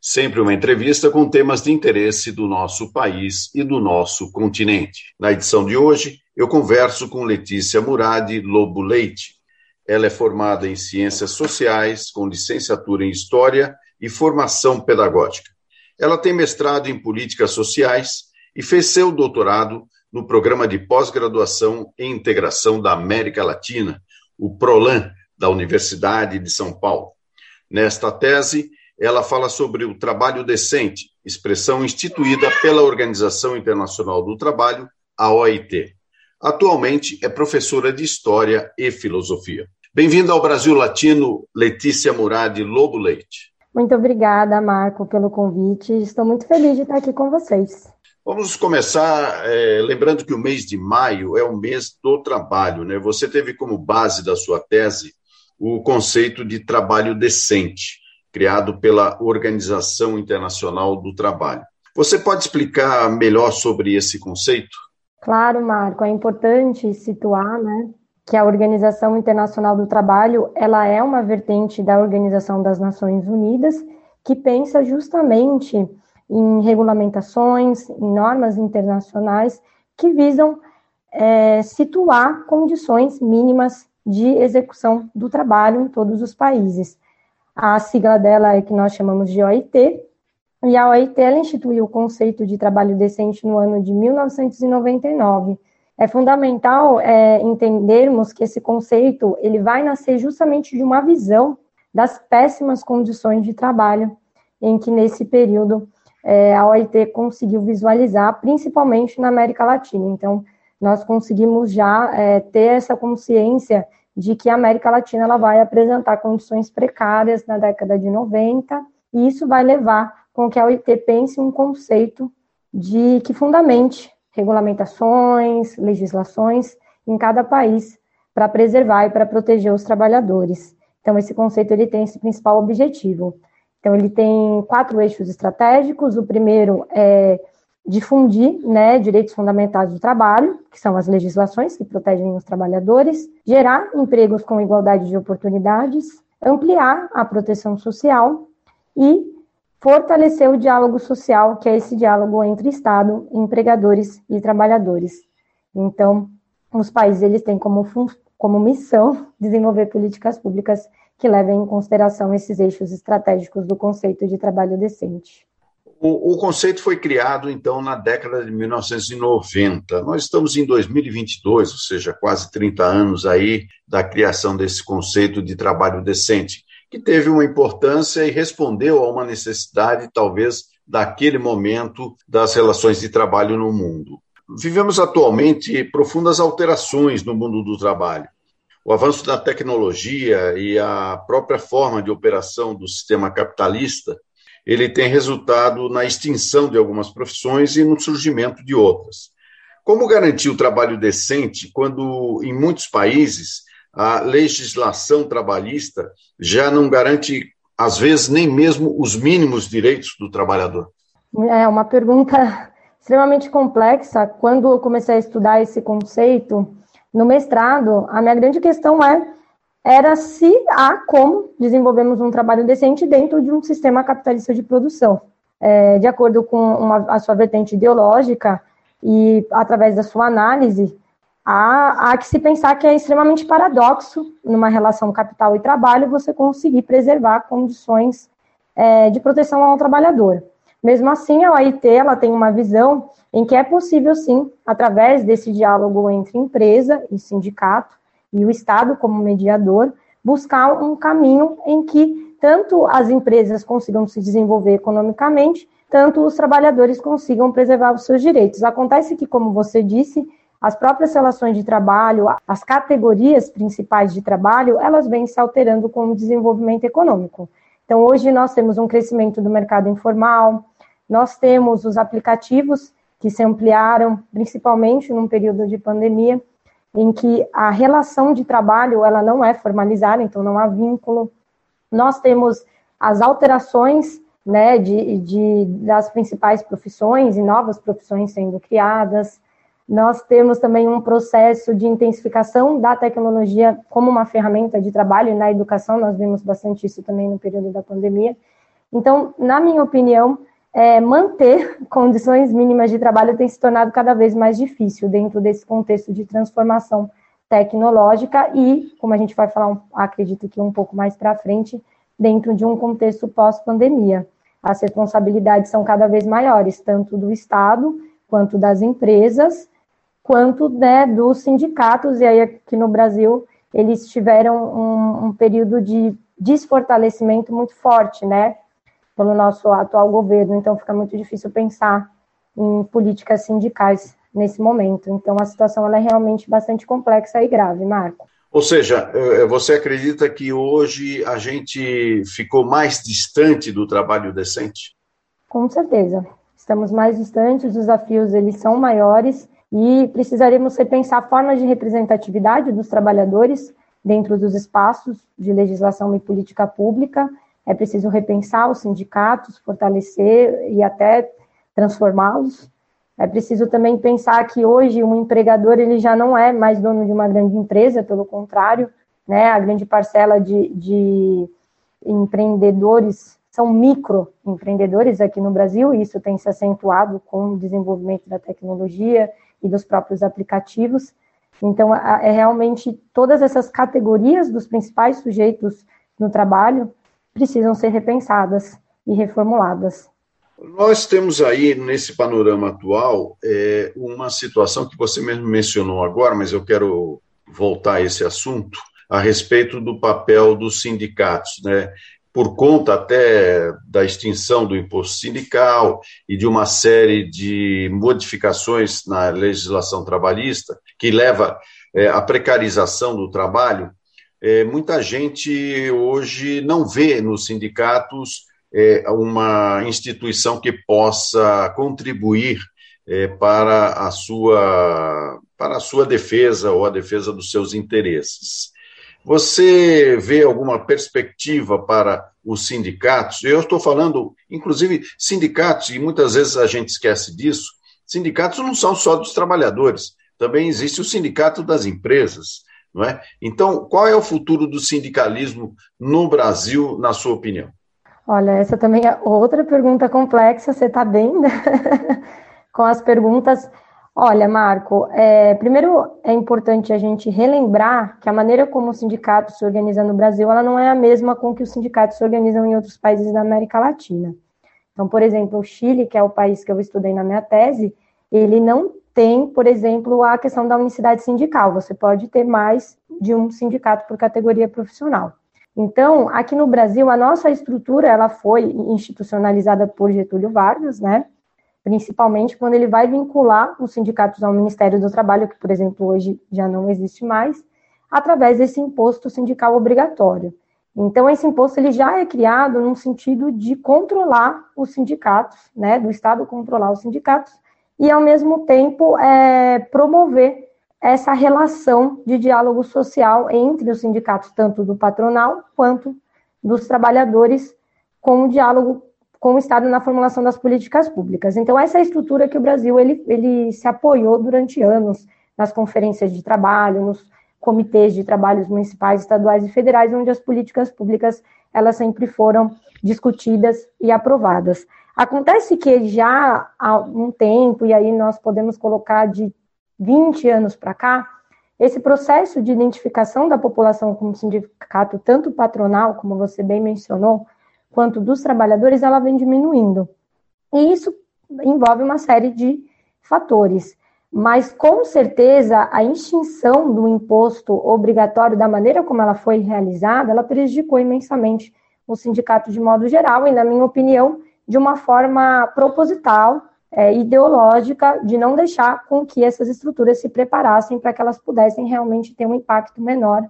Sempre uma entrevista com temas de interesse do nosso país e do nosso continente. Na edição de hoje, eu converso com Letícia Murad Lobo Leite. Ela é formada em Ciências Sociais, com licenciatura em História e formação pedagógica. Ela tem mestrado em Políticas Sociais e fez seu doutorado no Programa de Pós-Graduação em Integração da América Latina, o PROLAN, da Universidade de São Paulo. Nesta tese, ela fala sobre o trabalho decente, expressão instituída pela Organização Internacional do Trabalho, a OIT. Atualmente é professora de História e Filosofia. Bem-vinda ao Brasil Latino, Letícia Murad Lobo Leite. Muito obrigada, Marco, pelo convite. Estou muito feliz de estar aqui com vocês. Vamos começar é, lembrando que o mês de maio é o mês do trabalho. Né? Você teve como base da sua tese o conceito de trabalho decente criado pela Organização Internacional do Trabalho. Você pode explicar melhor sobre esse conceito? Claro, Marco, é importante situar, né, que a Organização Internacional do Trabalho, ela é uma vertente da Organização das Nações Unidas que pensa justamente em regulamentações, em normas internacionais que visam é, situar condições mínimas de execução do trabalho em todos os países. A sigla dela é que nós chamamos de OIT, e a OIT instituiu o conceito de trabalho decente no ano de 1999. É fundamental é, entendermos que esse conceito ele vai nascer justamente de uma visão das péssimas condições de trabalho em que nesse período é, a OIT conseguiu visualizar, principalmente na América Latina. Então, nós conseguimos já é, ter essa consciência de que a América Latina ela vai apresentar condições precárias na década de 90, e isso vai levar com que a OIT pense um conceito de que fundamente regulamentações, legislações em cada país para preservar e para proteger os trabalhadores. Então esse conceito ele tem esse principal objetivo. Então ele tem quatro eixos estratégicos. O primeiro é difundir né, direitos fundamentais do trabalho, que são as legislações que protegem os trabalhadores, gerar empregos com igualdade de oportunidades, ampliar a proteção social e fortalecer o diálogo social, que é esse diálogo entre Estado, empregadores e trabalhadores. Então, os países eles têm como, como missão desenvolver políticas públicas que levem em consideração esses eixos estratégicos do conceito de trabalho decente. O, conceito foi criado, então, na década de 1990. Nós estamos em 2022, ou seja, quase 30 anos aí da criação desse conceito de trabalho decente, que teve uma importância e respondeu a uma necessidade, talvez, daquele momento das relações de trabalho no mundo. Vivemos atualmente profundas alterações no mundo do trabalho. O avanço da tecnologia e a própria forma de operação do sistema capitalista ele tem resultado na extinção de algumas profissões e no surgimento de outras. Como garantir o trabalho decente quando, em muitos países, a legislação trabalhista já não garante, às vezes, nem mesmo os mínimos direitos do trabalhador? É uma pergunta extremamente complexa. Quando eu comecei a estudar esse conceito no mestrado, a minha grande questão é era se há como desenvolvermos um trabalho decente dentro de um sistema capitalista de produção. É, de acordo com uma, a sua vertente ideológica e através da sua análise, há, há que se pensar que é extremamente paradoxo, numa relação capital e trabalho, você conseguir preservar condições é, de proteção ao trabalhador. Mesmo assim, a OIT ela tem uma visão em que é possível, sim, através desse diálogo entre empresa e sindicato, e o Estado como mediador, buscar um caminho em que tanto as empresas consigam se desenvolver economicamente, tanto os trabalhadores consigam preservar os seus direitos. Acontece que, como você disse, as próprias relações de trabalho, as categorias principais de trabalho, elas vêm se alterando com o desenvolvimento econômico. Então, hoje nós temos um crescimento do mercado informal, nós temos os aplicativos que se ampliaram, principalmente num período de pandemia, em que a relação de trabalho ela não é formalizada, então não há vínculo. Nós temos as alterações né, de, de, das principais profissões e novas profissões sendo criadas. Nós temos também um processo de intensificação da tecnologia como uma ferramenta de trabalho, na educação nós vimos bastante isso também no período da pandemia. Então, na minha opinião, é, manter condições mínimas de trabalho tem se tornado cada vez mais difícil dentro desse contexto de transformação tecnológica e, como a gente vai falar, acredito que um pouco mais para frente, dentro de um contexto pós-pandemia. As responsabilidades são cada vez maiores, tanto do Estado, quanto das empresas, quanto né, dos sindicatos, e aí aqui no Brasil eles tiveram um, um período de desfortalecimento muito forte, né? Pelo nosso atual governo, então fica muito difícil pensar em políticas sindicais nesse momento. Então a situação ela é realmente bastante complexa e grave, Marco. Ou seja, eh, você acredita que hoje a gente ficou mais distante do trabalho decente? Com certeza. Estamos mais distantes, os desafios eles são maiores e precisaremos repensar formas de representatividade dos trabalhadores dentro dos espaços de legislação e política pública é preciso repensar os sindicatos, fortalecer e até transformá-los. É preciso também pensar que hoje um empregador ele já não é mais dono de uma grande empresa, pelo contrário, né? A grande parcela de, de empreendedores são microempreendedores aqui no Brasil, e isso tem se acentuado com o desenvolvimento da tecnologia e dos próprios aplicativos. Então, é realmente todas essas categorias dos principais sujeitos no trabalho precisam ser repensadas e reformuladas. Nós temos aí, nesse panorama atual, é, uma situação que você mesmo mencionou agora, mas eu quero voltar a esse assunto, a respeito do papel dos sindicatos, né? Por conta até da extinção do imposto sindical e de uma série de modificações na legislação trabalhista, que leva é, à precarização do trabalho, é, muita gente hoje não vê nos sindicatos é, uma instituição que possa contribuir é, para, a sua, para a sua defesa ou a defesa dos seus interesses. Você vê alguma perspectiva para os sindicatos? Eu estou falando, inclusive, sindicatos, e muitas vezes a gente esquece disso. Sindicatos não são só dos trabalhadores, também existe o sindicato das empresas. Não é? Então, qual é o futuro do sindicalismo no Brasil, na sua opinião? Olha, essa também é outra pergunta complexa, você está bem né? com as perguntas. Olha, Marco, é, primeiro é importante a gente relembrar que a maneira como o sindicato se organiza no Brasil, ela não é a mesma com que os sindicatos se organizam em outros países da América Latina. Então, por exemplo, o Chile, que é o país que eu estudei na minha tese, ele não tem, por exemplo, a questão da unicidade sindical. Você pode ter mais de um sindicato por categoria profissional. Então, aqui no Brasil, a nossa estrutura ela foi institucionalizada por Getúlio Vargas, né? Principalmente quando ele vai vincular os sindicatos ao Ministério do Trabalho, que, por exemplo, hoje já não existe mais, através desse imposto sindical obrigatório. Então, esse imposto ele já é criado num sentido de controlar os sindicatos, né? Do Estado controlar os sindicatos e, ao mesmo tempo, é, promover essa relação de diálogo social entre os sindicatos, tanto do patronal quanto dos trabalhadores, com o diálogo com o Estado na formulação das políticas públicas. Então, essa é a estrutura que o Brasil ele, ele se apoiou durante anos nas conferências de trabalho, nos comitês de trabalhos municipais, estaduais e federais, onde as políticas públicas elas sempre foram discutidas e aprovadas. Acontece que já há um tempo, e aí nós podemos colocar de 20 anos para cá, esse processo de identificação da população como sindicato, tanto patronal, como você bem mencionou, quanto dos trabalhadores, ela vem diminuindo. E isso envolve uma série de fatores. Mas, com certeza, a extinção do imposto obrigatório, da maneira como ela foi realizada, ela prejudicou imensamente o sindicato de modo geral, e, na minha opinião, de uma forma proposital, é, ideológica, de não deixar com que essas estruturas se preparassem para que elas pudessem realmente ter um impacto menor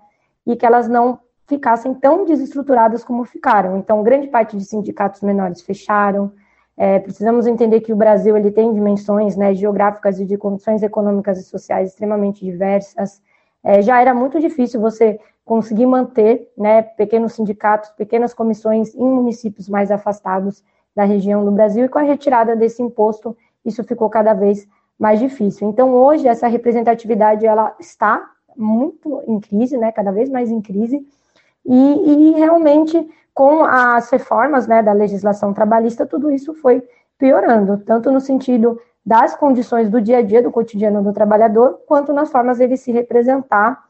e que elas não ficassem tão desestruturadas como ficaram. Então, grande parte de sindicatos menores fecharam. É, precisamos entender que o Brasil ele tem dimensões né, geográficas e de condições econômicas e sociais extremamente diversas. é, já era muito difícil você conseguir manter né, pequenos sindicatos, pequenas comissões em municípios mais afastados da região do Brasil, e com a retirada desse imposto, isso ficou cada vez mais difícil. Então, hoje, essa representatividade ela está muito em crise, né, cada vez mais em crise, e, e realmente, com as reformas né, da legislação trabalhista, tudo isso foi piorando, tanto no sentido das condições do dia a dia, do cotidiano do trabalhador, quanto nas formas dele se representar,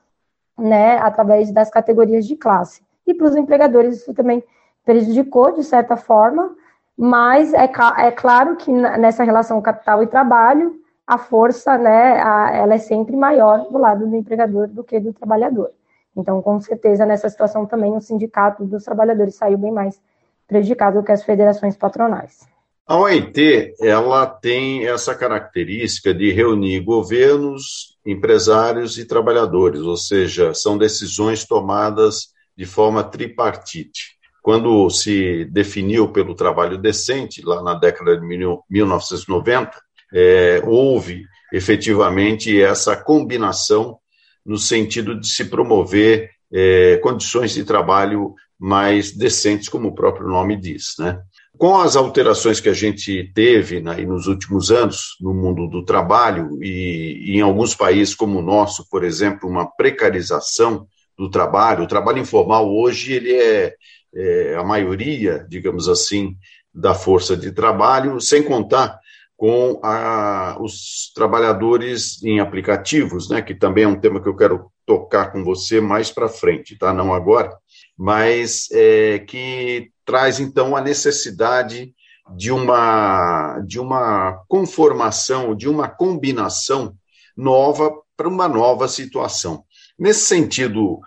né, através das categorias de classe. E para os empregadores isso também prejudicou, de certa forma, mas é, é claro que nessa relação capital e trabalho, a força, né, a, ela é sempre maior do lado do empregador do que do trabalhador. Então, com certeza, nessa situação também o sindicato dos trabalhadores saiu bem mais prejudicado do que as federações patronais. A OIT, ela tem essa característica de reunir governos, empresários e trabalhadores, ou seja, são decisões tomadas de forma tripartite. Quando se definiu pelo trabalho decente, lá na década de 1990, é, houve efetivamente essa combinação no sentido de se promover é, condições de trabalho mais decentes, como o próprio nome diz. Né? Com as alterações que a gente teve né, nos últimos anos no mundo do trabalho, e, e em alguns países como o nosso, por exemplo, uma precarização do trabalho, o trabalho informal hoje ele é, é a maioria, digamos assim, da força de trabalho, sem contar com a, os trabalhadores em aplicativos, né, que também é um tema que eu quero tocar com você mais para frente, tá? Não agora, mas é, que traz então a necessidade de uma de uma conformação, de uma combinação nova para uma nova situação. Nesse sentido,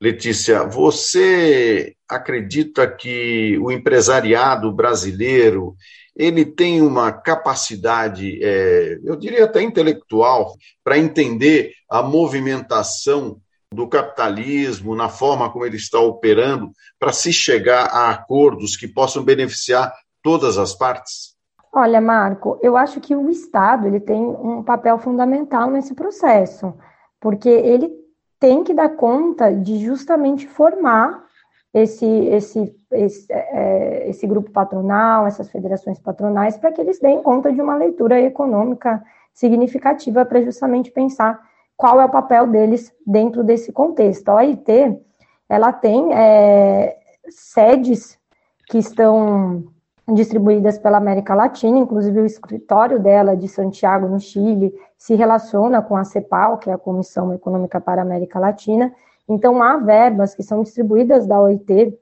Letícia, você acredita que o empresariado brasileiro ele tem uma capacidade, é, eu diria até intelectual, para entender a movimentação do capitalismo, na forma como ele está operando, para se chegar a acordos que possam beneficiar todas as partes? Olha, Marco, eu acho que o Estado ele tem um papel fundamental nesse processo, porque ele tem que dar conta de justamente formar esse, esse, esse, é, esse grupo patronal, essas federações patronais, para que eles deem conta de uma leitura econômica significativa para justamente pensar qual é o papel deles dentro desse contexto. A OIT, ela tem é, sedes que estão distribuídas pela América Latina, inclusive o escritório dela de Santiago, no Chile, se relaciona com a CEPAL, que é a Comissão Econômica para a América Latina, então, há verbas que são distribuídas da OIT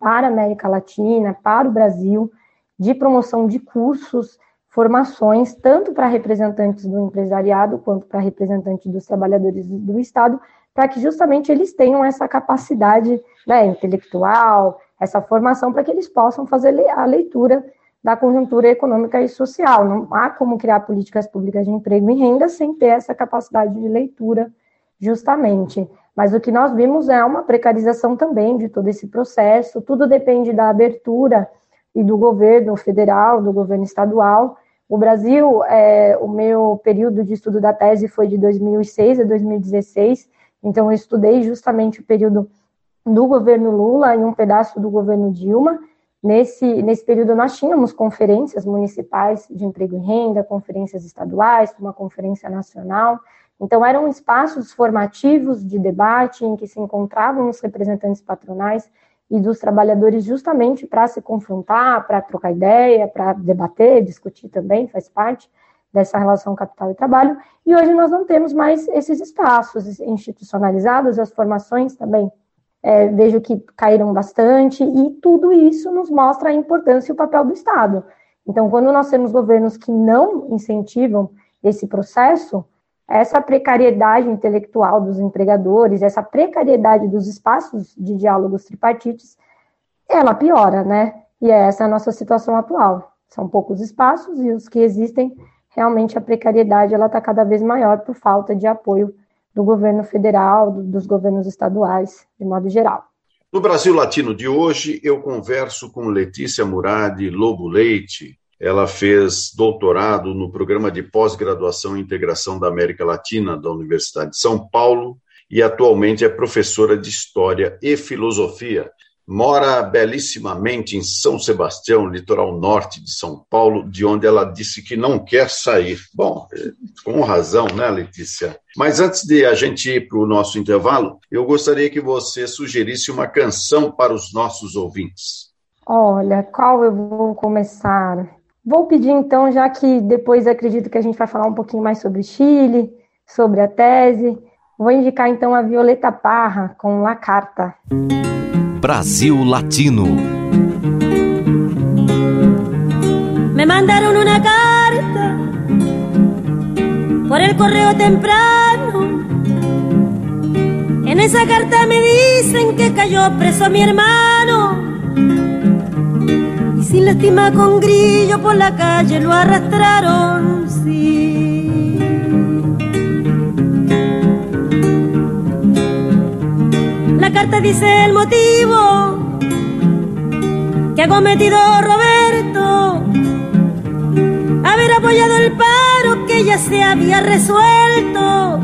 para a América Latina, para o Brasil, de promoção de cursos, formações, tanto para representantes do empresariado quanto para representantes dos trabalhadores do Estado, para que justamente eles tenham essa capacidade né, intelectual, essa formação, para que eles possam fazer a leitura da conjuntura econômica e social. Não há como criar políticas públicas de emprego e renda sem ter essa capacidade de leitura, justamente. Mas o que nós vimos é uma precarização também de todo esse processo, tudo depende da abertura e do governo federal, do governo estadual. O Brasil, é, o meu período de estudo da tese foi de 2006 a 2016, então eu estudei justamente o período do governo Lula e um pedaço do governo Dilma. Nesse, nesse período, nós tínhamos conferências municipais de emprego e renda, conferências estaduais, uma conferência nacional, então, eram espaços formativos de debate em que se encontravam os representantes patronais e dos trabalhadores justamente para se confrontar, para trocar ideia, para debater, discutir também, faz parte dessa relação capital e trabalho. E hoje nós não temos mais esses espaços institucionalizados, as formações também é, vejo que caíram bastante, e tudo isso nos mostra a importância e o papel do Estado. Então, quando nós temos governos que não incentivam esse processo, essa precariedade intelectual dos empregadores, essa precariedade dos espaços de diálogos tripartites, ela piora, né? E essa é a nossa situação atual. São poucos espaços e os que existem, realmente a precariedade ela está cada vez maior por falta de apoio do governo federal, do, dos governos estaduais, de modo geral. No Brasil Latino de hoje, eu converso com Letícia Murad Lobo Leite, ela fez doutorado no programa de pós-graduação e integração da América Latina da Universidade de São Paulo e atualmente é professora de História e Filosofia. Mora belíssimamente em São Sebastião, litoral norte de São Paulo, de onde ela disse que não quer sair. Bom, com razão, né, Letícia? Mas antes de a gente ir para o nosso intervalo, eu gostaria que você sugerisse uma canção para os nossos ouvintes. Olha, qual eu vou começar? Vou pedir então, já que depois acredito que a gente vai falar um pouquinho mais sobre Chile, sobre a tese, vou indicar então a Violeta Parra com La Carta. Brasil Latino. Me mandaron una carta por el correo temprano. En esa carta me dicen que cayó preso mi hermano. Y sin lástima con grillo por la calle lo arrastraron, carta dice el motivo que ha cometido Roberto. Haber apoyado el paro que ya se había resuelto.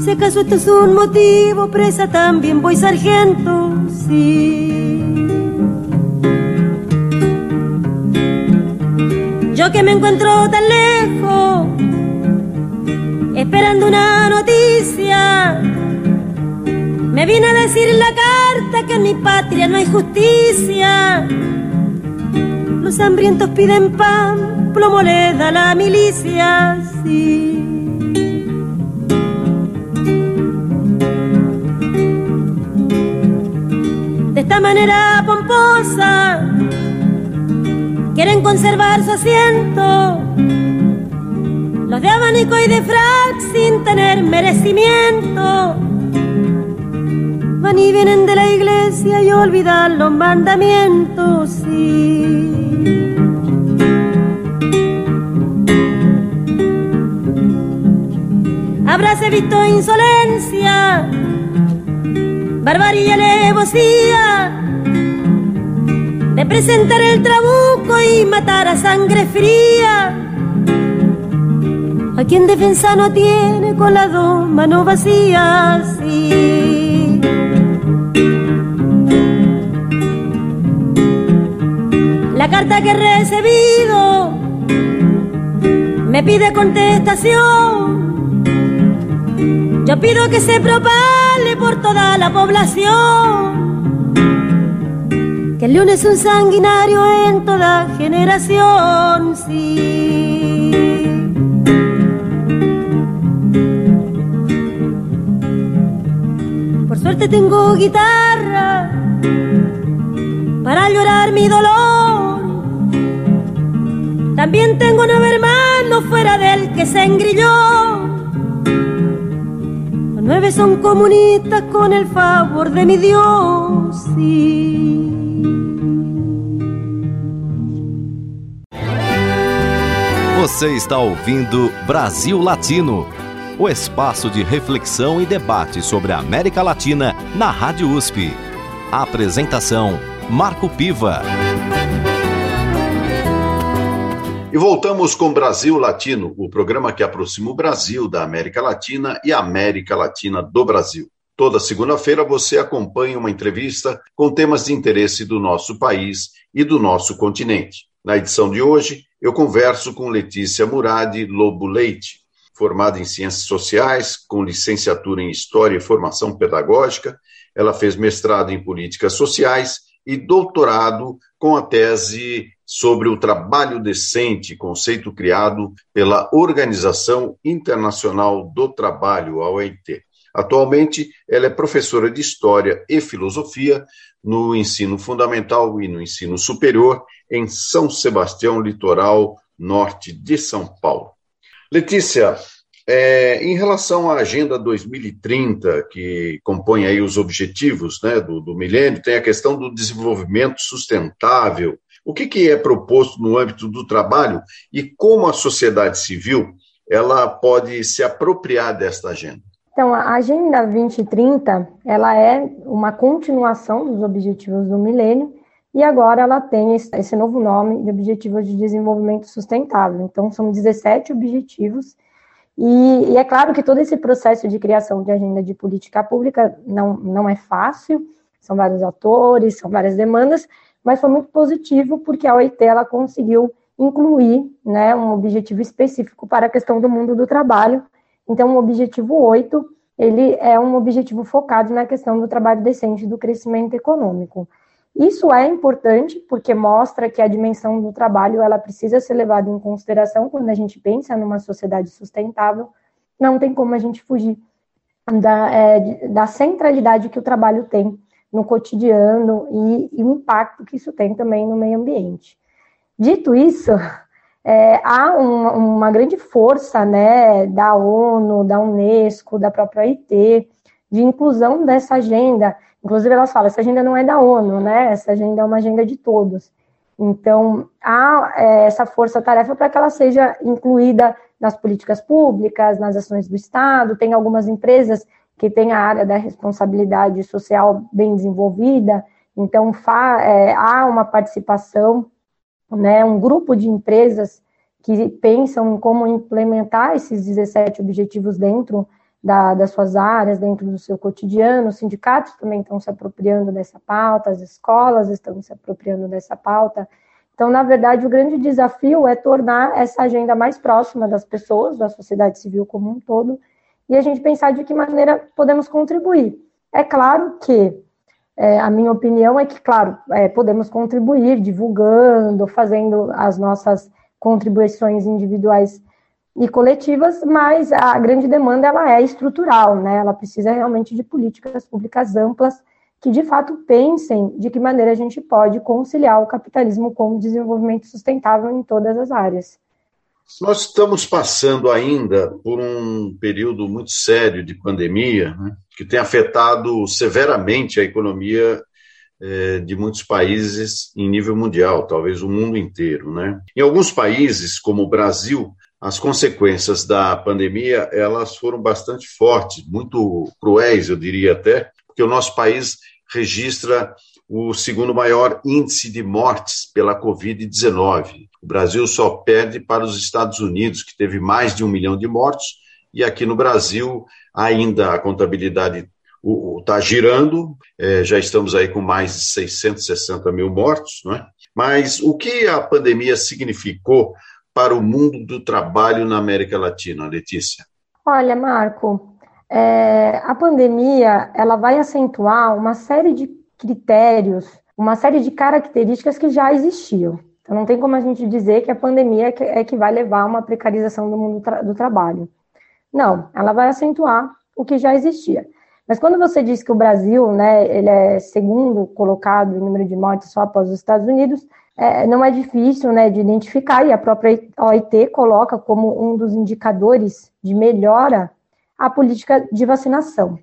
Si acaso esto es un motivo, presa también voy sargento, sí. Yo que me encuentro tan lejos, esperando una noticia me vine a decir la carta que en mi patria no hay justicia. Los hambrientos piden pan, plomo le da la milicia, sí. De esta manera pomposa, quieren conservar su asiento. Los de abanico y de frac sin tener merecimiento van y vienen de la iglesia y olvidan los mandamientos, sí. Habráse visto insolencia, barbarie y alevosía de presentar el trabuco y matar a sangre fría. A quien defensa no tiene con las dos manos vacías, sí. La carta que he recibido me pide contestación. Yo pido que se propale por toda la población. Que el león es un sanguinario en toda generación, sí. Por suerte tengo guitarra para llorar mi dolor. También tengo nueve hermanos fuera del que se engrilló. Los nueve son comunistas con el favor de mi Dios. Sí. Você está ouvindo Brasil Latino, o espaço de reflexão e debate sobre a América Latina na Rádio USP. A apresentação Marco Piva. E voltamos com Brasil Latino, o programa que aproxima o Brasil da América Latina e a América Latina do Brasil. Toda segunda-feira você acompanha uma entrevista com temas de interesse do nosso país e do nosso continente. Na edição de hoje, eu converso com Letícia Murad Lobo Leite, formada em Ciências Sociais, com licenciatura em História e Formação Pedagógica. Ela fez mestrado em Políticas Sociais e doutorado com a tese sobre o trabalho decente, conceito criado pela Organização Internacional do Trabalho, a OIT. Atualmente, ela é professora de História e Filosofia no ensino fundamental e no ensino superior em São Sebastião, litoral norte de São Paulo. Letícia, é, em relação à Agenda 2030, que compõe aí os objetivos né, do, do milênio, tem a questão do desenvolvimento sustentável. O que, que é proposto no âmbito do trabalho e como a sociedade civil ela pode se apropriar desta agenda? Então, a Agenda 2030, ela é uma continuação dos objetivos do milênio e agora ela tem esse novo nome de Objetivos de Desenvolvimento Sustentável. Então, são 17 objetivos E, e, é claro que todo esse processo de criação de agenda de política pública não, não é fácil, são vários atores, são várias demandas, mas foi muito positivo porque a OIT ela conseguiu incluir né, um objetivo específico para a questão do mundo do trabalho. Então, o objetivo 8, ele é um objetivo focado na questão do trabalho decente e do crescimento econômico. Isso é importante porque mostra que a dimensão do trabalho ela precisa ser levada em consideração quando a gente pensa numa sociedade sustentável. Não tem como a gente fugir da, é, da centralidade que o trabalho tem no cotidiano e, e, o impacto que isso tem também no meio ambiente. Dito isso, é, há uma, uma, grande força né, da ONU, da Unesco, da própria OIT, de inclusão dessa agenda Inclusive, elas falam, essa agenda não é da ONU, né? Essa agenda é uma agenda de todos. Então, há é, essa força-tarefa para que ela seja incluída nas políticas públicas, nas ações do Estado. Tem algumas empresas que têm a área da responsabilidade social bem desenvolvida, então é, há uma participação, né, um grupo de empresas que pensam em como implementar esses 17 objetivos dentro da, das suas áreas, dentro do seu cotidiano. Os sindicatos também estão se apropriando dessa pauta, as escolas estão se apropriando dessa pauta. Então, na verdade, o grande desafio é tornar essa agenda mais próxima das pessoas, da sociedade civil como um todo, e a gente pensar de que maneira podemos contribuir. É claro que é, a minha opinião é que, claro, é, podemos contribuir divulgando, fazendo as nossas contribuições individuais e coletivas, mas a grande demanda ela é estrutural, né? Ela precisa realmente de políticas públicas amplas que de fato pensem de que maneira a gente pode conciliar o capitalismo com o desenvolvimento sustentável em todas as áreas. Nós estamos passando ainda por um período muito sério de pandemia, né, que tem afetado severamente a economia eh, de muitos países em nível mundial, talvez o mundo inteiro. Né? Em alguns países, como o Brasil, as consequências da pandemia elas foram bastante fortes, muito cruéis, eu diria até, porque o nosso país registra o segundo maior índice de mortes pela Covid-19. O Brasil só perde para os Estados Unidos, que teve mais de um milhão de mortos, e aqui no Brasil ainda a contabilidade está girando, é, já estamos aí com mais de 660 mil mortos, não é? Mas o que a pandemia significou para o mundo do trabalho na América Latina, Letícia? Olha, Marco, é, a pandemia ela vai acentuar uma série de critérios, uma série de características que já existiam. Então, não tem como a gente dizer que a pandemia é que, é que vai levar a uma precarização do mundo tra do trabalho. Não, ela vai acentuar o que já existia. Mas quando você diz que o Brasil, né, ele é segundo colocado em número de mortes só após os Estados Unidos, é, não é difícil né, de identificar, e a própria OIT coloca como um dos indicadores de melhora a política de vacinação.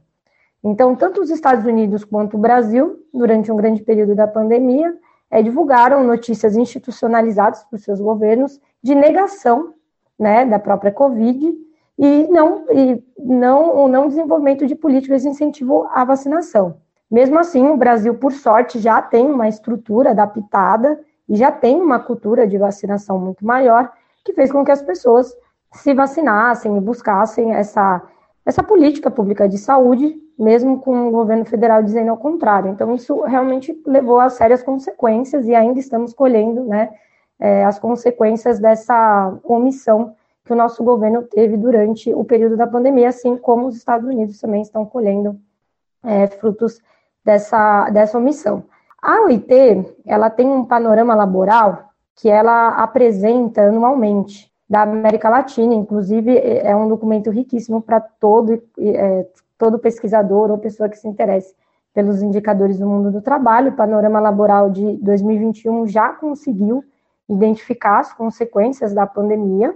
Então, tanto os Estados Unidos quanto o Brasil, durante um grande período da pandemia, é, divulgaram notícias institucionalizadas por seus governos de negação né, da própria Covid e não, e não o não desenvolvimento de políticas de incentivo à vacinação. Mesmo assim, o Brasil, por sorte, já tem uma estrutura adaptada e já tem uma cultura de vacinação muito maior, que fez com que as pessoas se vacinassem e buscassem essa, essa política pública de saúde, mesmo com o governo federal dizendo ao contrário. Então, isso realmente levou a sérias consequências e ainda estamos colhendo né, é, as consequências dessa omissão que o nosso governo teve durante o período da pandemia, assim como os Estados Unidos também estão colhendo é, frutos dessa, dessa omissão. A OIT, ela tem um panorama laboral que ela apresenta anualmente da América Latina, inclusive é, é um documento riquíssimo para todo, é, todo pesquisador ou pessoa que se interesse pelos indicadores do mundo do trabalho. O panorama laboral de 2021 já conseguiu identificar as consequências da pandemia.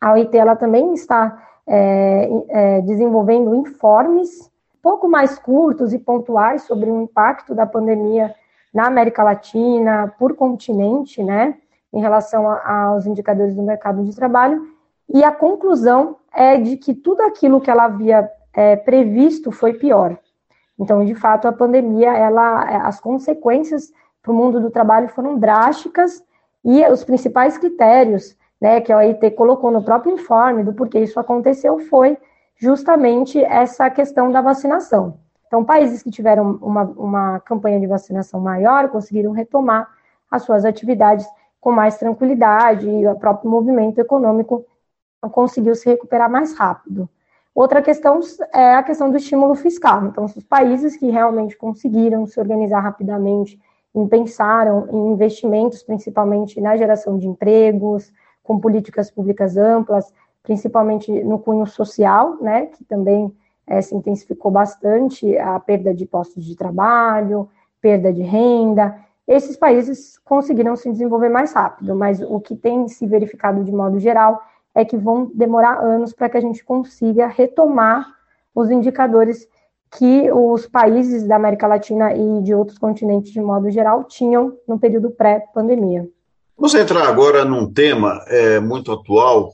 A OIT ela também está é, é, desenvolvendo informes pouco mais curtos e pontuais sobre o impacto da pandemia na América Latina, por continente, né, em relação a, aos indicadores do mercado de trabalho, e a conclusão é de que tudo aquilo que ela havia é, previsto foi pior. Então, de fato, a pandemia, ela, é, as consequências para o mundo do trabalho foram drásticas e os principais critérios né, que a OIT colocou no próprio informe do porquê isso aconteceu, foi justamente essa questão da vacinação. Então, países que tiveram uma, uma campanha de vacinação maior conseguiram retomar as suas atividades com mais tranquilidade e o próprio movimento econômico conseguiu se recuperar mais rápido. Outra questão é a questão do estímulo fiscal. Então, os países que realmente conseguiram se organizar rapidamente e pensaram em investimentos, principalmente na geração de empregos, com políticas públicas amplas, principalmente no cunho social, né, que também é, se intensificou bastante a perda de postos de trabalho, perda de renda. Esses países conseguiram se desenvolver mais rápido, mas o que tem se verificado de modo geral é que vão demorar anos para que a gente consiga retomar os indicadores que os países da América Latina e de outros continentes de modo geral tinham no período pré-pandemia. Vamos entrar agora num tema é, muito atual,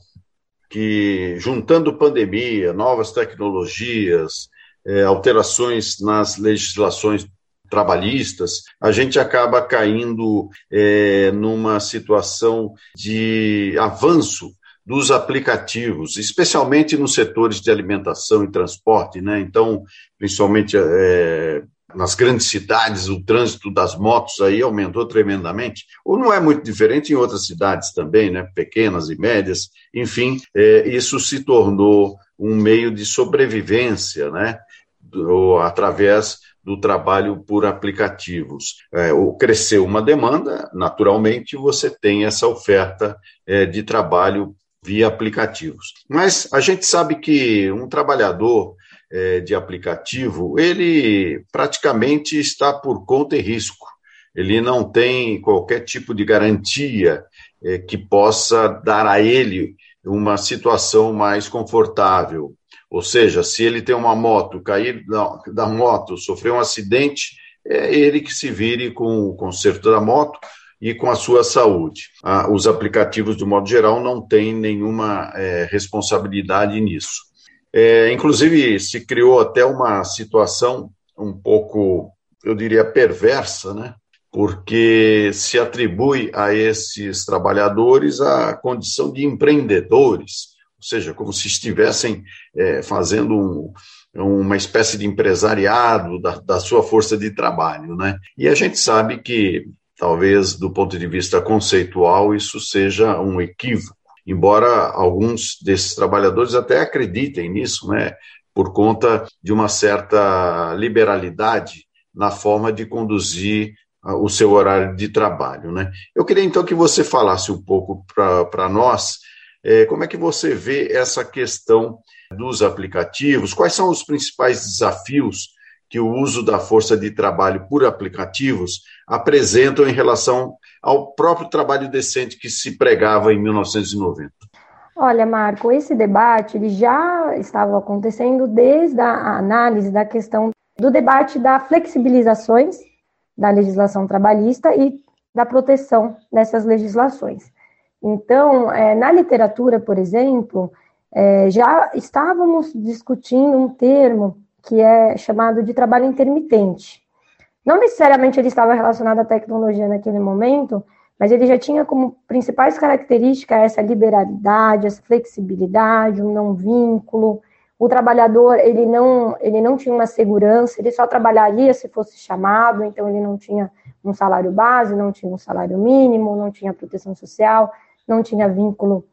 que juntando pandemia, novas tecnologias, é, alterações nas legislações trabalhistas, a gente acaba caindo é, numa situação de avanço dos aplicativos, especialmente nos setores de alimentação e transporte, né? Então, principalmente é, nas grandes cidades, o trânsito das motos aí aumentou tremendamente, ou não é muito diferente em outras cidades também, né? Pequenas e médias, enfim, é, isso se tornou um meio de sobrevivência, né? Do, através do trabalho por aplicativos. É, cresceu uma demanda, naturalmente você tem essa oferta é, de trabalho via aplicativos. Mas a gente sabe que um trabalhador é, de aplicativo, ele praticamente está por conta e risco. Ele não tem qualquer tipo de garantia é, que possa dar a ele uma situação mais confortável. Ou seja, se ele tem uma moto, cair da, da moto, sofrer um acidente, é ele que se vire com o conserto da moto, e com a sua saúde. Ah, os aplicativos, de modo geral, não têm nenhuma é, responsabilidade nisso. É, inclusive, se criou até uma situação um pouco, eu diria, perversa, né? porque se atribui a esses trabalhadores a condição de empreendedores, ou seja, como se estivessem é, fazendo um, uma espécie de empresariado da, da, sua força de trabalho, né? E a gente sabe que talvez do ponto de vista conceitual isso seja um equívoco, embora alguns desses trabalhadores até acreditem nisso, né, por conta de uma certa liberalidade na forma de conduzir ah, o seu horário de trabalho, né? Eu queria então que você falasse um pouco para nós é, como é que você vê essa questão dos aplicativos, quais são os principais desafios que o uso da força de trabalho por aplicativos apresentam em relação ao próprio trabalho decente que se pregava em 1990? Olha, Marco, esse debate ele já estava acontecendo desde a análise da questão do debate da flexibilizações da legislação trabalhista e da proteção dessas legislações. Então, é, na literatura, por exemplo, é, já estávamos discutindo um termo que é chamado de trabalho intermitente. Não necessariamente ele estava relacionado à tecnologia naquele momento, mas ele já tinha como principais características essa liberalidade, essa flexibilidade, um não vínculo. O trabalhador ele não ele não tinha uma segurança, ele só trabalharia se fosse chamado, então ele não tinha um salário base, não tinha um salário mínimo, não tinha proteção social, não tinha vínculo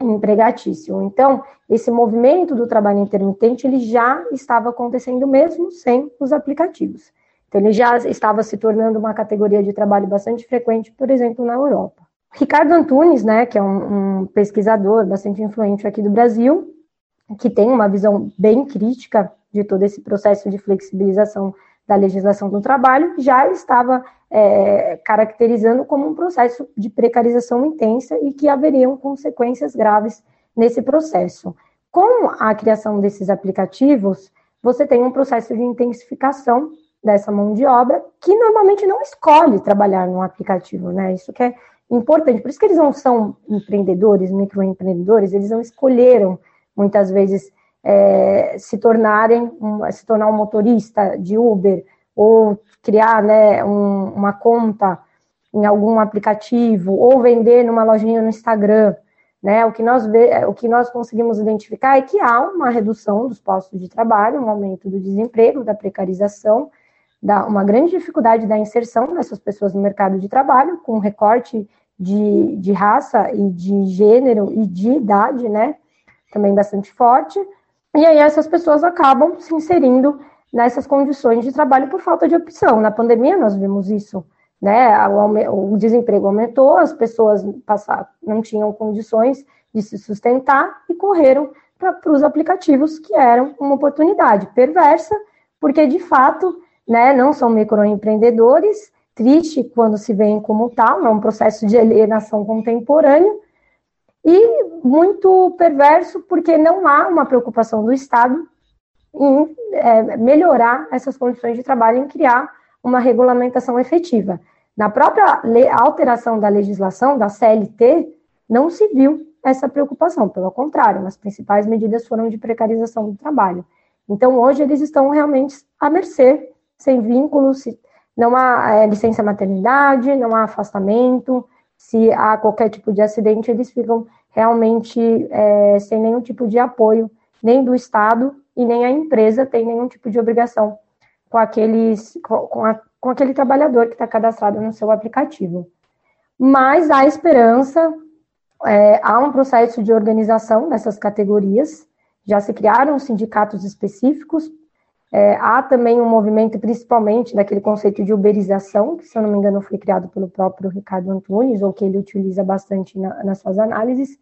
empregatício. Então, esse movimento do trabalho intermitente, ele já estava acontecendo mesmo sem os aplicativos. Então, ele já estava se tornando uma categoria de trabalho bastante frequente, por exemplo, na Europa. Ricardo Antunes, né, que é um, um pesquisador bastante influente aqui do Brasil, que tem uma visão bem crítica de todo esse processo de flexibilização da legislação do trabalho, já estava é, caracterizando como um processo de precarização intensa e que haveriam consequências graves nesse processo. Com a criação desses aplicativos, você tem um processo de intensificação dessa mão de obra que normalmente não escolhe trabalhar num aplicativo, né? Isso que é importante. Por isso que eles não são empreendedores, microempreendedores, eles não escolheram muitas vezes é, se tornarem, um, se tornar um motorista de Uber ou criar né, um, uma conta em algum aplicativo ou vender numa lojinha no Instagram. né, o que nós vê, o que nós conseguimos identificar é que há uma redução dos postos de trabalho, um aumento do desemprego, da precarização, da uma grande dificuldade da inserção dessas pessoas no mercado de trabalho, com recorte de, de raça e de gênero e de idade, né, também bastante forte. E aí essas pessoas acabam se inserindo nessas condições de trabalho por falta de opção. Na pandemia nós vimos isso né? O, desemprego aumentou, as pessoas passaram, não tinham condições de se sustentar e correram para os aplicativos que eram uma oportunidade perversa, porque de fato, né, não são microempreendedores, triste quando se veem como tal, é um processo de alienação contemporâneo, e muito perverso porque não há uma preocupação do Estado em é, melhorar essas condições de trabalho, em criar uma regulamentação efetiva. Na própria alteração da legislação, da CLT, não se viu essa preocupação, pelo contrário, as principais medidas foram de precarização do trabalho. Então, hoje, eles estão realmente à mercê, sem vínculos, não há é, licença maternidade, não há afastamento, se há qualquer tipo de acidente, eles ficam realmente é, sem nenhum tipo de apoio, nem do Estado e nem a empresa tem nenhum tipo de obrigação com, aqueles, com, a, com aquele trabalhador que está cadastrado no seu aplicativo. Mas há esperança, é, há um processo de organização dessas categorias, já se criaram sindicatos específicos, é, há também um movimento, principalmente, daquele conceito de uberização, que, se eu não me engano, foi criado pelo próprio Ricardo Antunes, ou que ele utiliza bastante na, nas suas análises.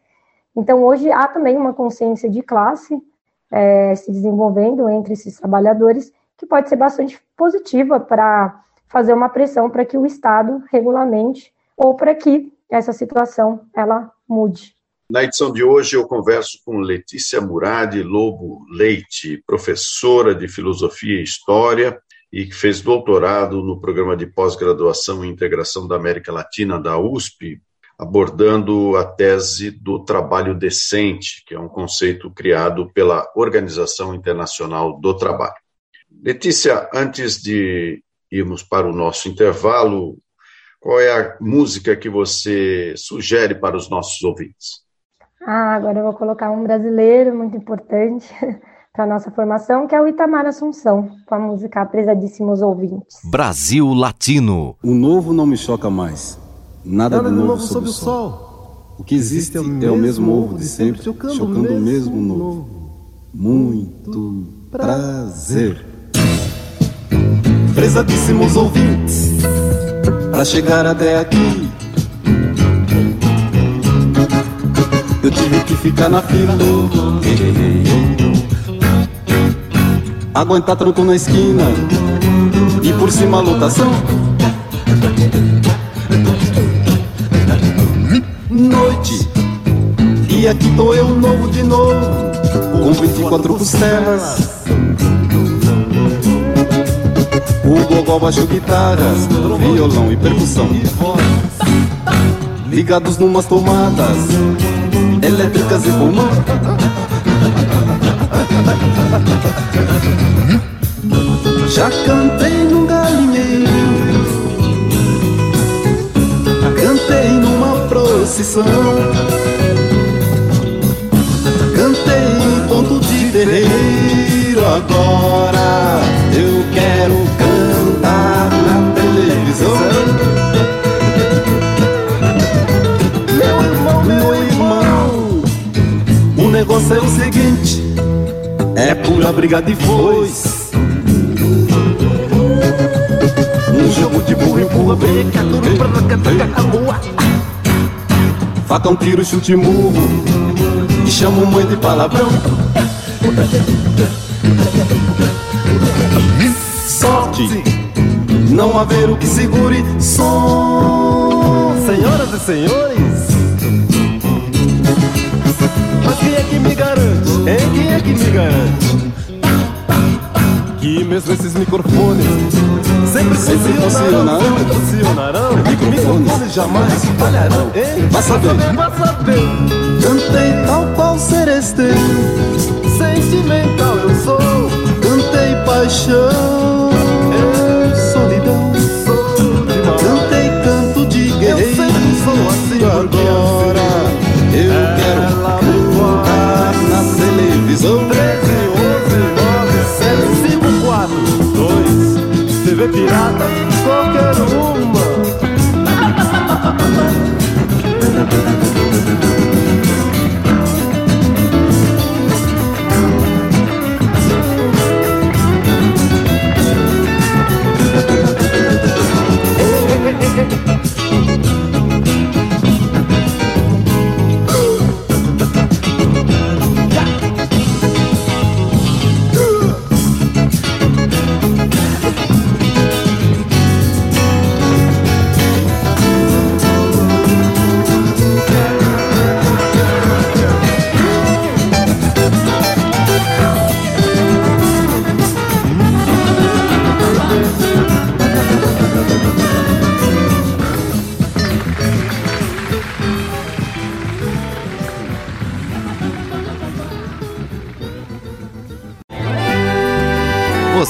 Então, hoje, há também uma consciência de classe é, se desenvolvendo entre esses trabalhadores, que pode ser bastante positiva para fazer uma pressão para que o Estado regulamente ou para que essa situação ela mude. Na edição de hoje eu converso com Letícia Murad Lobo Leite, professora de Filosofia e História e que fez doutorado no programa de pós-graduação em integração da América Latina da USP, abordando a tese do trabalho decente, que é um conceito criado pela Organização Internacional do Trabalho. Letícia, antes de irmos para o nosso intervalo, qual é a música que você sugere para os nossos ouvintes? Ah, agora eu vou colocar um brasileiro muito importante para a nossa formação, que é o Itamar Assunção, com a música Apresadíssimos Ouvintes. Brasil Latino. O novo não me choca mais. Nada, Nada de novo, novo sob o sol. sol. O que existe é o mesmo, é o mesmo ovo de sempre, chocando, chocando o mesmo novo. Muito prazer prezadíssimos ouvintes, para chegar até aqui. Eu tive que ficar na fila, aguentar tranco na esquina e por cima a lotação. Noite, e aqui tô eu novo de novo, com 24 costelas. O gogó, baixo, guitarras, violão e percussão. Ligados numas tomadas elétricas e pulmão Já cantei num galinheiro Cantei numa procissão Cantei em ponto de terreiro Agora eu quero pura briga de foice. Um jogo de burro empurra, breca, duro pra rua. Faca um tiro, chute murro E chama mãe de palavrão Sorte não haver o que segure som. Senhoras e senhores, mas quem é que me garante? Hein? Quem é que me garante? Que mesmo esses microfones sempre, funcionarão, sempre funcionarão. Microfones, microfones jamais falharão. Hein? Vai saber, vai saber. Cantei tal qual sereste, sentimental eu sou. Cantei paixão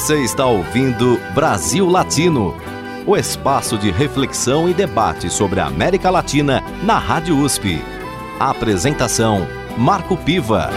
Você está ouvindo Brasil Latino, o espaço de reflexão e debate sobre a América Latina na Rádio USP. A apresentação Marco Piva.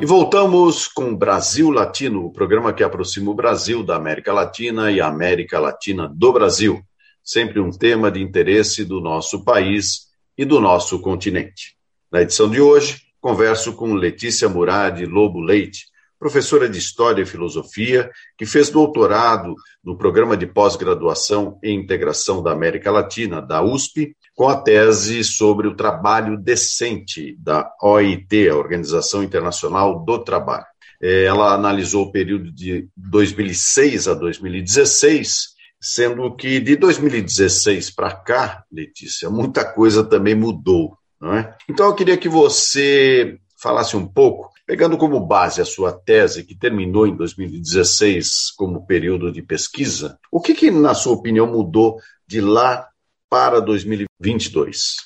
E voltamos com Brasil Latino, o programa que aproxima o Brasil da América Latina e a América Latina do Brasil. Sempre um tema de interesse do nosso país e do nosso continente. Na edição de hoje, converso com Letícia Murad Lobo Leite, professora de História e Filosofia, que fez doutorado no programa de pós-graduação em integração da América Latina, da USP, com a tese sobre o trabalho decente da OIT, a Organização Internacional do Trabalho. É, ela analisou o período de 2006 a 2016, sendo que de 2016 para cá, Letícia, muita coisa também mudou. Não é? Então eu queria que você falasse um pouco Pegando como base a sua tese, que terminou em 2016 como período de pesquisa, o que, que na sua opinião, mudou de lá para 2022?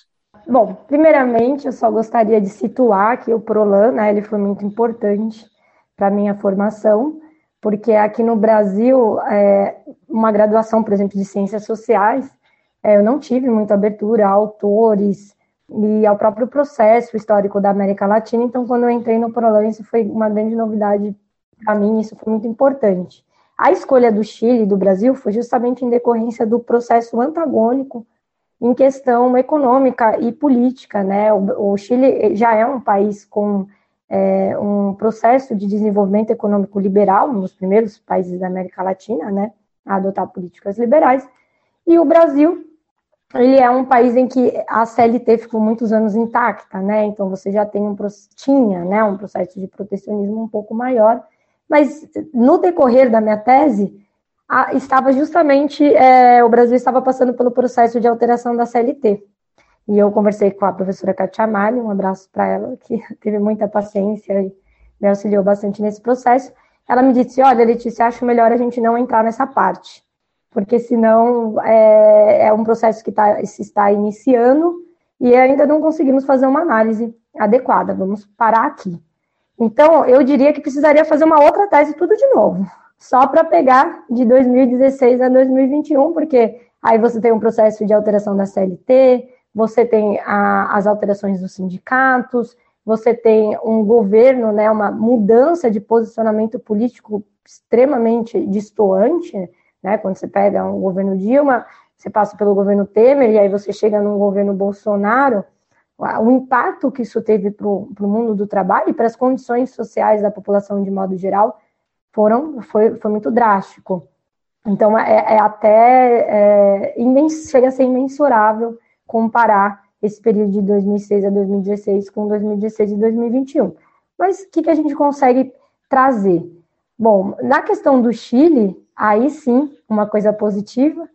Bom, primeiramente, eu só gostaria de situar que o PROLAN, né, ele foi muito importante para a minha formação, porque aqui no Brasil, é, uma graduação, por exemplo, de ciências sociais, é, eu não tive muita abertura a autores, e ao próprio processo histórico da América Latina. Então, quando eu entrei no Prolan, isso foi uma grande novidade para mim, isso foi muito importante. A escolha do Chile e do Brasil foi justamente em decorrência do processo antagônico em questão econômica e política, né? O, o Chile já é um país com é, um processo de desenvolvimento econômico liberal, um dos primeiros países da América Latina, né, a adotar políticas liberais, e o Brasil ele é um país em que a CLT ficou muitos anos intacta, né? Então você já tem um tinha, né, um processo de protecionismo um pouco maior, mas no decorrer da minha tese a, estava justamente é, o Brasil estava passando pelo processo de alteração da CLT e eu conversei com a professora Katia Mali, um abraço para ela que teve muita paciência e me auxiliou bastante nesse processo. Ela me disse: olha, Letícia, acho melhor a gente não entrar nessa parte porque senão é, é um processo que tá, se está iniciando e ainda não conseguimos fazer uma análise adequada. Vamos parar aqui. Então, eu diria que precisaria fazer uma outra tese tudo de novo, só para pegar de 2016 a 2021, porque aí você tem um processo de alteração da CLT, você tem a, as alterações dos sindicatos, você tem um governo, né, uma mudança de posicionamento político extremamente distoante, né? Quando você pega um governo Dilma, você passa pelo governo Temer e aí você chega num governo Bolsonaro, o impacto que isso teve para o mundo do trabalho e para as condições sociais da população de modo geral foram foi, foi muito drástico. Então é, é até é, chega a ser imensurável comparar esse período de 2006 a 2016 com 2016 e 2021. Mas o que, que a gente consegue trazer? Bom, na questão do Chile, aí sim, uma coisa positiva.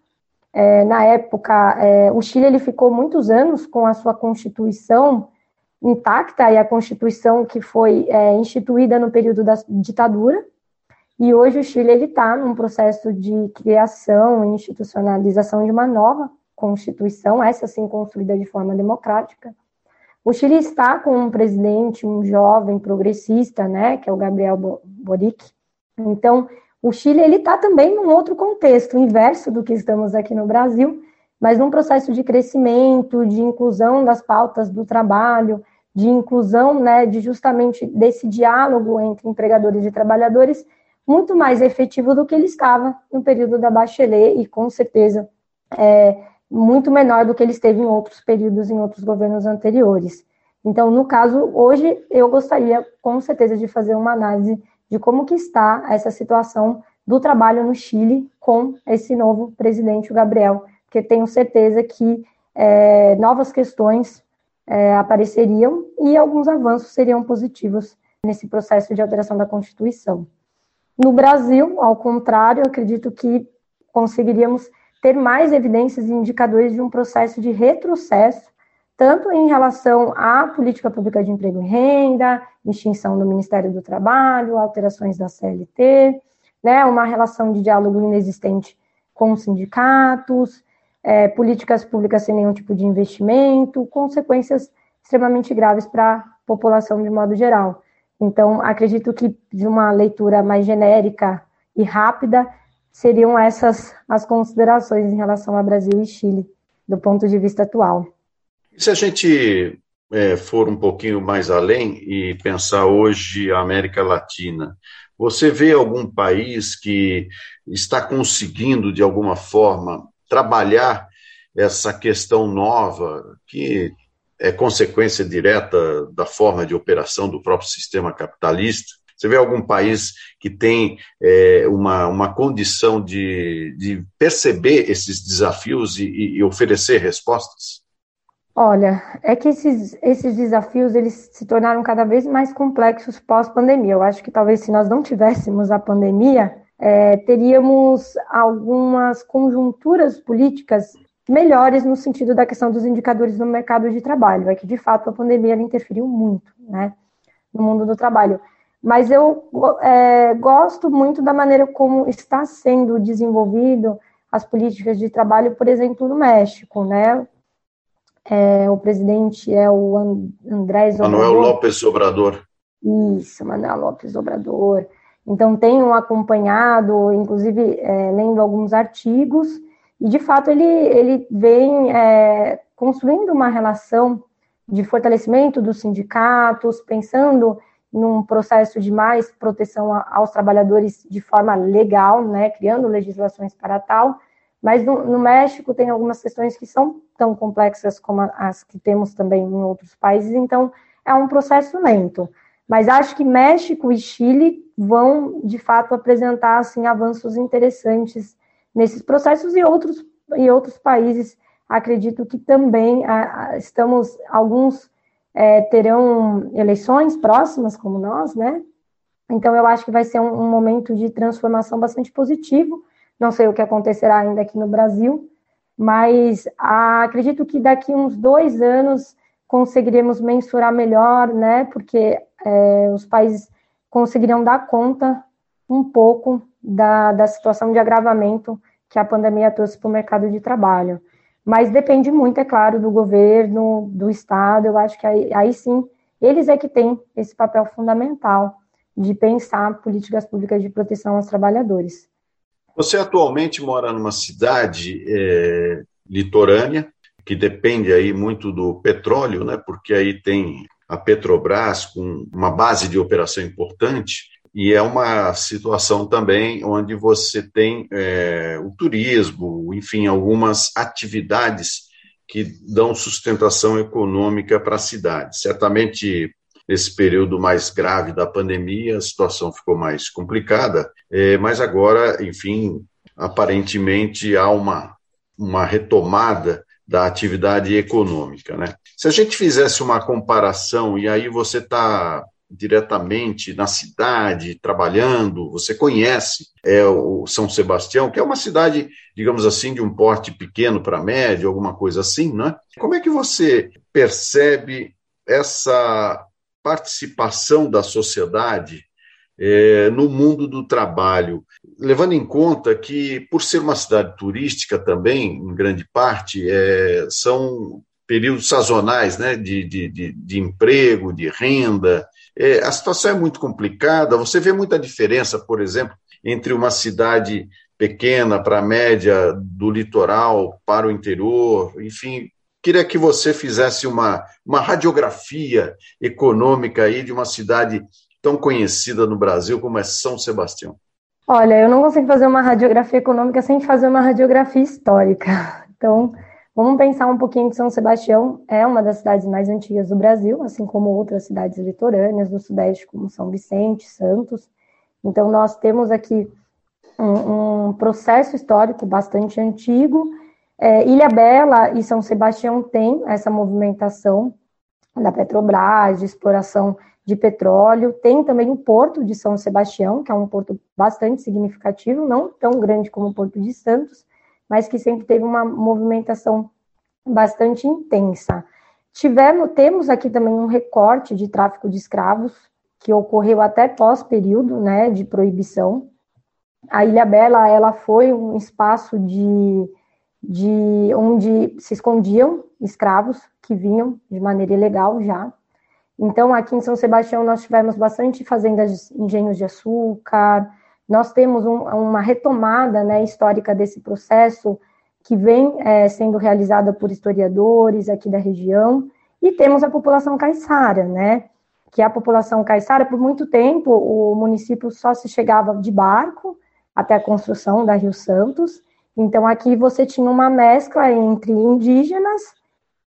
É, na época, é, o Chile ele ficou muitos anos com a sua constituição intacta e a constituição que foi é, instituída no período da ditadura. E hoje o Chile ele está num processo de criação e institucionalização de uma nova constituição, essa sim construída de forma democrática. O Chile está com um presidente, um jovem progressista, né, que é o Gabriel Boric. Então, o Chile ele está também num outro contexto, inverso do que estamos aqui no Brasil, mas num processo de crescimento, de inclusão das pautas do trabalho, de inclusão, né, de justamente desse diálogo entre empregadores e trabalhadores, muito mais efetivo do que ele estava no período da Bachelet e com certeza é, muito menor do que ele esteve em outros períodos, em outros governos anteriores. Então, no caso, hoje eu gostaria com certeza de fazer uma análise de como que está essa situação do trabalho no Chile com esse novo presidente, o Gabriel, porque tenho certeza que é, novas questões é, apareceriam e alguns avanços seriam positivos nesse processo de alteração da Constituição. No Brasil, ao contrário, acredito que conseguiríamos ter mais evidências e indicadores de um processo de retrocesso tanto em relação à política pública de emprego e renda, extinção do Ministério do Trabalho, alterações da CLT, né, uma relação de diálogo inexistente com os sindicatos, é, políticas públicas sem nenhum tipo de investimento, consequências extremamente graves para a população de modo geral. Então, acredito que de uma leitura mais genérica e rápida, seriam essas as considerações em relação a Brasil e Chile, do ponto de vista atual. Se a gente é, for um pouquinho mais além e pensar hoje a América Latina, você vê algum país que está conseguindo, de alguma forma, trabalhar essa questão nova, que é consequência direta da forma de operação do próprio sistema capitalista? Você vê algum país que tem é, uma, uma condição de, de perceber esses desafios e, e oferecer respostas? Olha, é que esses, esses desafios eles se tornaram cada vez mais complexos pós-pandemia. Eu acho que talvez se nós não tivéssemos a pandemia, é, teríamos algumas conjunturas políticas melhores no sentido da questão dos indicadores no mercado de trabalho. É que, de fato, a pandemia interferiu muito né, no mundo do trabalho. Mas eu é, gosto muito da maneira como está sendo desenvolvido as políticas de trabalho, por exemplo, no México, né? É, o presidente é o Andrés Manuel Obrador. López Obrador. Isso, Manuel López Obrador. Então, tenho acompanhado, inclusive é, lendo alguns artigos, e de fato ele, ele vem é, construindo uma relação de fortalecimento dos sindicatos, pensando num processo de mais proteção aos trabalhadores de forma legal, né, criando legislações para tal, mas no, no, México tem algumas questões que são tão complexas como as que temos também em outros países, então é um processo lento. Mas acho que México e Chile vão, de fato, apresentar assim, avanços interessantes nesses processos e outros, e outros países, acredito que também a, a, estamos, alguns é, terão eleições próximas, como nós, né? Então, eu acho que vai ser um, um momento de transformação bastante positivo. Não sei o que acontecerá ainda aqui no Brasil, mas ah, acredito que daqui uns dois anos conseguiremos mensurar melhor, né? Porque é, os países conseguirão dar conta um pouco da, da situação de agravamento que a pandemia trouxe para o mercado de trabalho. Mas depende muito, é claro, do governo, do Estado. Eu acho que aí, aí sim, eles é que têm esse papel fundamental de pensar políticas públicas de proteção aos trabalhadores. Você atualmente mora numa cidade é, litorânea, que depende aí muito do petróleo, né? Porque aí tem a Petrobras com uma base de operação importante e é uma situação também onde você tem é, o turismo, enfim, algumas atividades que dão sustentação econômica para a cidade. Certamente, nesse período mais grave da pandemia, a situação ficou mais complicada, é, mas agora, enfim, aparentemente há uma, uma retomada da atividade econômica. Né? Se a gente fizesse uma comparação, e aí você está diretamente na cidade, trabalhando, você conhece é, o São Sebastião, que é uma cidade, digamos assim, de um porte pequeno para médio, alguma coisa assim, né? Como é que você percebe essa participação da sociedade é, no mundo do trabalho, levando em conta que, por ser uma cidade turística também, em grande parte, é, são períodos sazonais né, de, de, de, de emprego, de renda, é, a situação é muito complicada. Você vê muita diferença, por exemplo, entre uma cidade pequena para a média do litoral para o interior, enfim. Queria que você fizesse uma, uma radiografia econômica aí de uma cidade tão conhecida no Brasil como é São Sebastião. Olha, eu não consigo fazer uma radiografia econômica sem fazer uma radiografia histórica. Então, Vamos pensar um pouquinho que São Sebastião é uma das cidades mais antigas do Brasil, assim como outras cidades litorâneas do Sudeste, como São Vicente, Santos. Então, nós temos aqui um, um processo histórico bastante antigo. É, Ilha Bela e São Sebastião têm essa movimentação da Petrobras, de exploração de petróleo. Tem também o Porto de São Sebastião, que é um porto bastante significativo, não tão grande como o Porto de Santos, mas que sempre teve uma movimentação bastante intensa. Tivemos, temos aqui também um recorte de tráfico de escravos, que ocorreu até pós-período né, de proibição. A Ilha Bela ela foi um espaço de, de onde se escondiam escravos que vinham de maneira ilegal já. Então, aqui em São Sebastião, nós tivemos bastante fazendas engenhos de açúcar, nós temos um, uma retomada né, histórica desse processo que vem é, sendo realizada por historiadores aqui da região, e temos a população caiçara, né, que é a população caiçara, por muito tempo, o município só se chegava de barco até a construção da Rio Santos, então aqui você tinha uma mescla entre indígenas,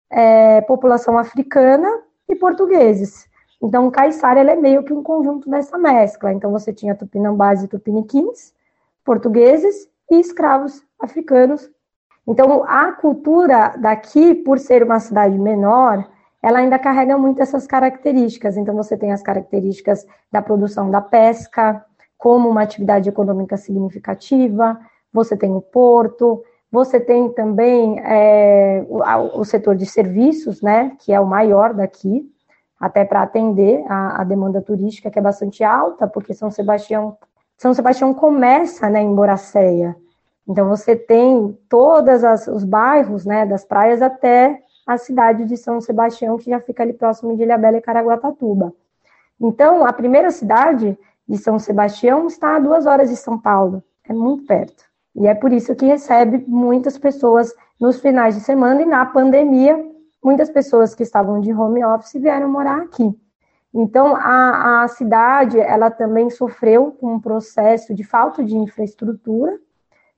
é, população africana e portugueses. Então, o caiçara é meio que um conjunto dessa mescla. Então, você tinha tupinambás e tupiniquins, portugueses e escravos africanos. Então, a cultura daqui, por ser uma cidade menor, ela ainda carrega muito essas características. Então, você tem as características da produção da pesca, como uma atividade econômica significativa, você tem o porto, você tem também é, o, o, setor de serviços, né, que é o maior daqui, até para atender a, a, demanda turística, que é bastante alta, porque São Sebastião, São Sebastião começa né, em Boracéia. Então você tem todos os bairros né, das praias até a cidade de São Sebastião, que já fica ali próximo de Ilhabela e Caraguatatuba. Então, a primeira cidade de São Sebastião está a duas horas de São Paulo, é muito perto. E é por isso que recebe muitas pessoas nos finais de semana e na pandemia, muitas pessoas que estavam de home office vieram morar aqui. Então, a, a cidade, ela também sofreu com um processo de falta de infraestrutura,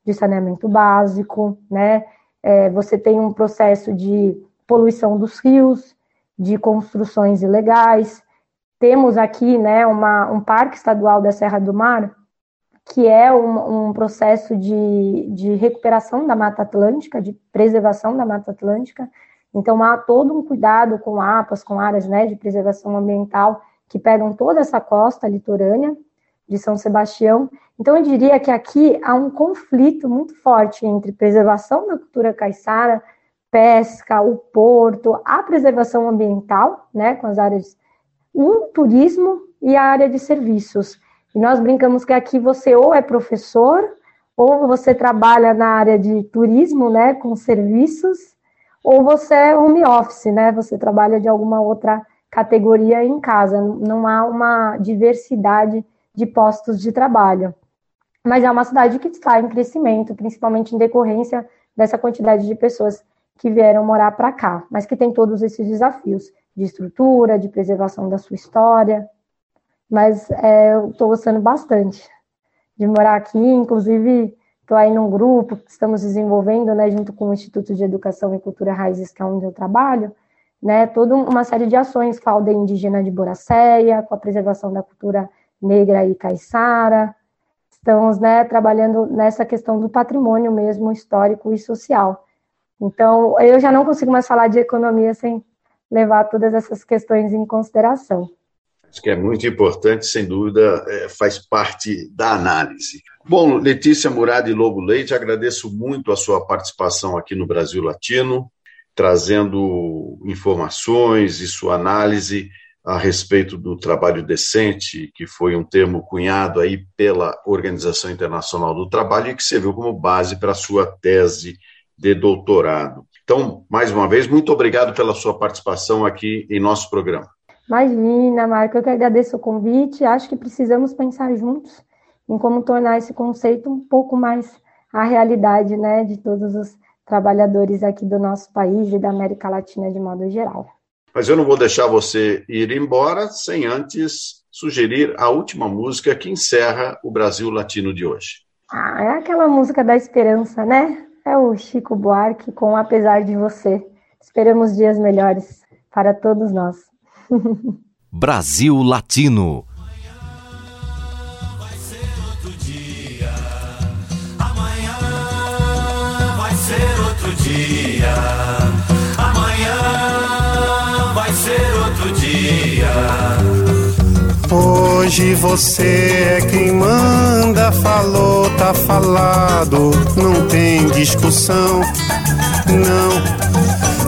de saneamento básico, né? É, você tem um processo de poluição dos rios, de construções ilegais. Temos aqui, né, uma, um parque estadual da Serra do Mar, que é um, um processo de, de recuperação da Mata Atlântica, de preservação da Mata Atlântica. Então, há todo um cuidado com APAS, com áreas né, de preservação ambiental, que pegam toda essa costa litorânea de São Sebastião. Então, eu diria que aqui há um conflito muito forte entre preservação da cultura caiçara, pesca, o porto, a preservação ambiental, né, com as áreas, o turismo e a área de serviços. E nós brincamos que aqui você ou é professor, ou você trabalha na área de turismo, né, com serviços, ou você é home office, né, você trabalha de alguma outra categoria em casa. Não há uma diversidade de postos de trabalho. Mas é uma cidade que está em crescimento, principalmente em decorrência dessa quantidade de pessoas que vieram morar para cá, mas que tem todos esses desafios de estrutura, de preservação da sua história, mas é, eu estou gostando bastante de morar aqui, inclusive estou aí num grupo que estamos desenvolvendo, né, junto com o Instituto de Educação e Cultura Raízes, que é onde eu trabalho, né, toda uma série de ações com a aldeia indígena de Boracéia, com a preservação da cultura negra e caiçara, estamos, né, trabalhando nessa questão do patrimônio mesmo histórico e social. Então, eu já não consigo mais falar de economia sem levar todas essas questões em consideração. Acho que é muito importante, sem dúvida, é, faz parte da análise. Bom, Letícia Murad e Lobo Leite, agradeço muito a sua participação aqui no Brasil Latino, trazendo informações e sua análise a respeito do trabalho decente, que foi um termo cunhado aí pela Organização Internacional do Trabalho e que serviu como base para a sua tese de doutorado. Então, mais uma vez, muito obrigado pela sua participação aqui em nosso programa. Imagina, Marco, eu que agradeço o convite. Acho que precisamos pensar juntos em como tornar esse conceito um pouco mais a realidade, né, de todos os trabalhadores aqui do nosso país e da América Latina de modo geral. Mas eu não vou deixar você ir embora sem antes sugerir a última música que encerra o Brasil Latino de hoje. Ah, é aquela música da esperança, né? É o Chico Buarque com Apesar de Você. Esperamos dias melhores para todos nós. Brasil Latino. dia. Amanhã vai ser outro dia. Hoje você é quem manda, falou, tá falado, não tem discussão, não.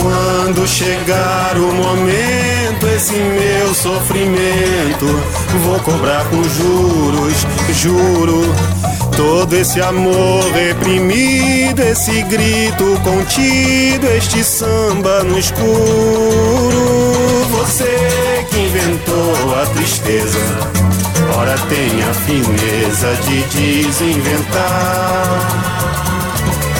Quando chegar o momento, esse meu sofrimento, vou cobrar com juros, juro Todo esse amor reprimido, esse grito contido, este samba no escuro. Você que inventou a tristeza, ora tem a fineza de desinventar.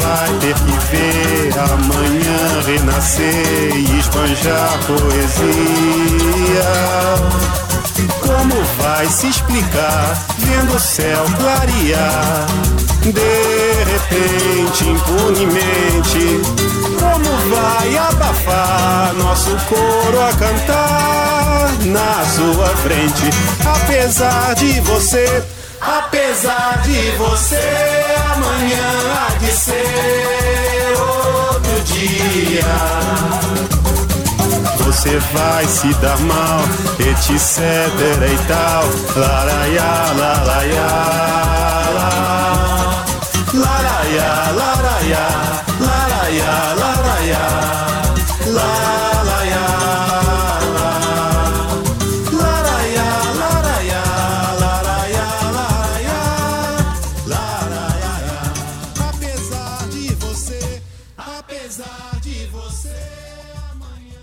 Vai ter que ver amanhã renascer e esbanjar poesia. Como vai se explicar vendo o céu clarear? De repente, impunemente como vai abafar nosso coro a cantar na sua frente? Apesar de você, apesar de você, amanhã há de ser outro dia. Você vai se dar mal, etc e tal. Laraiá, laraiá, laraiá, laraiá, laraiá, laraiá.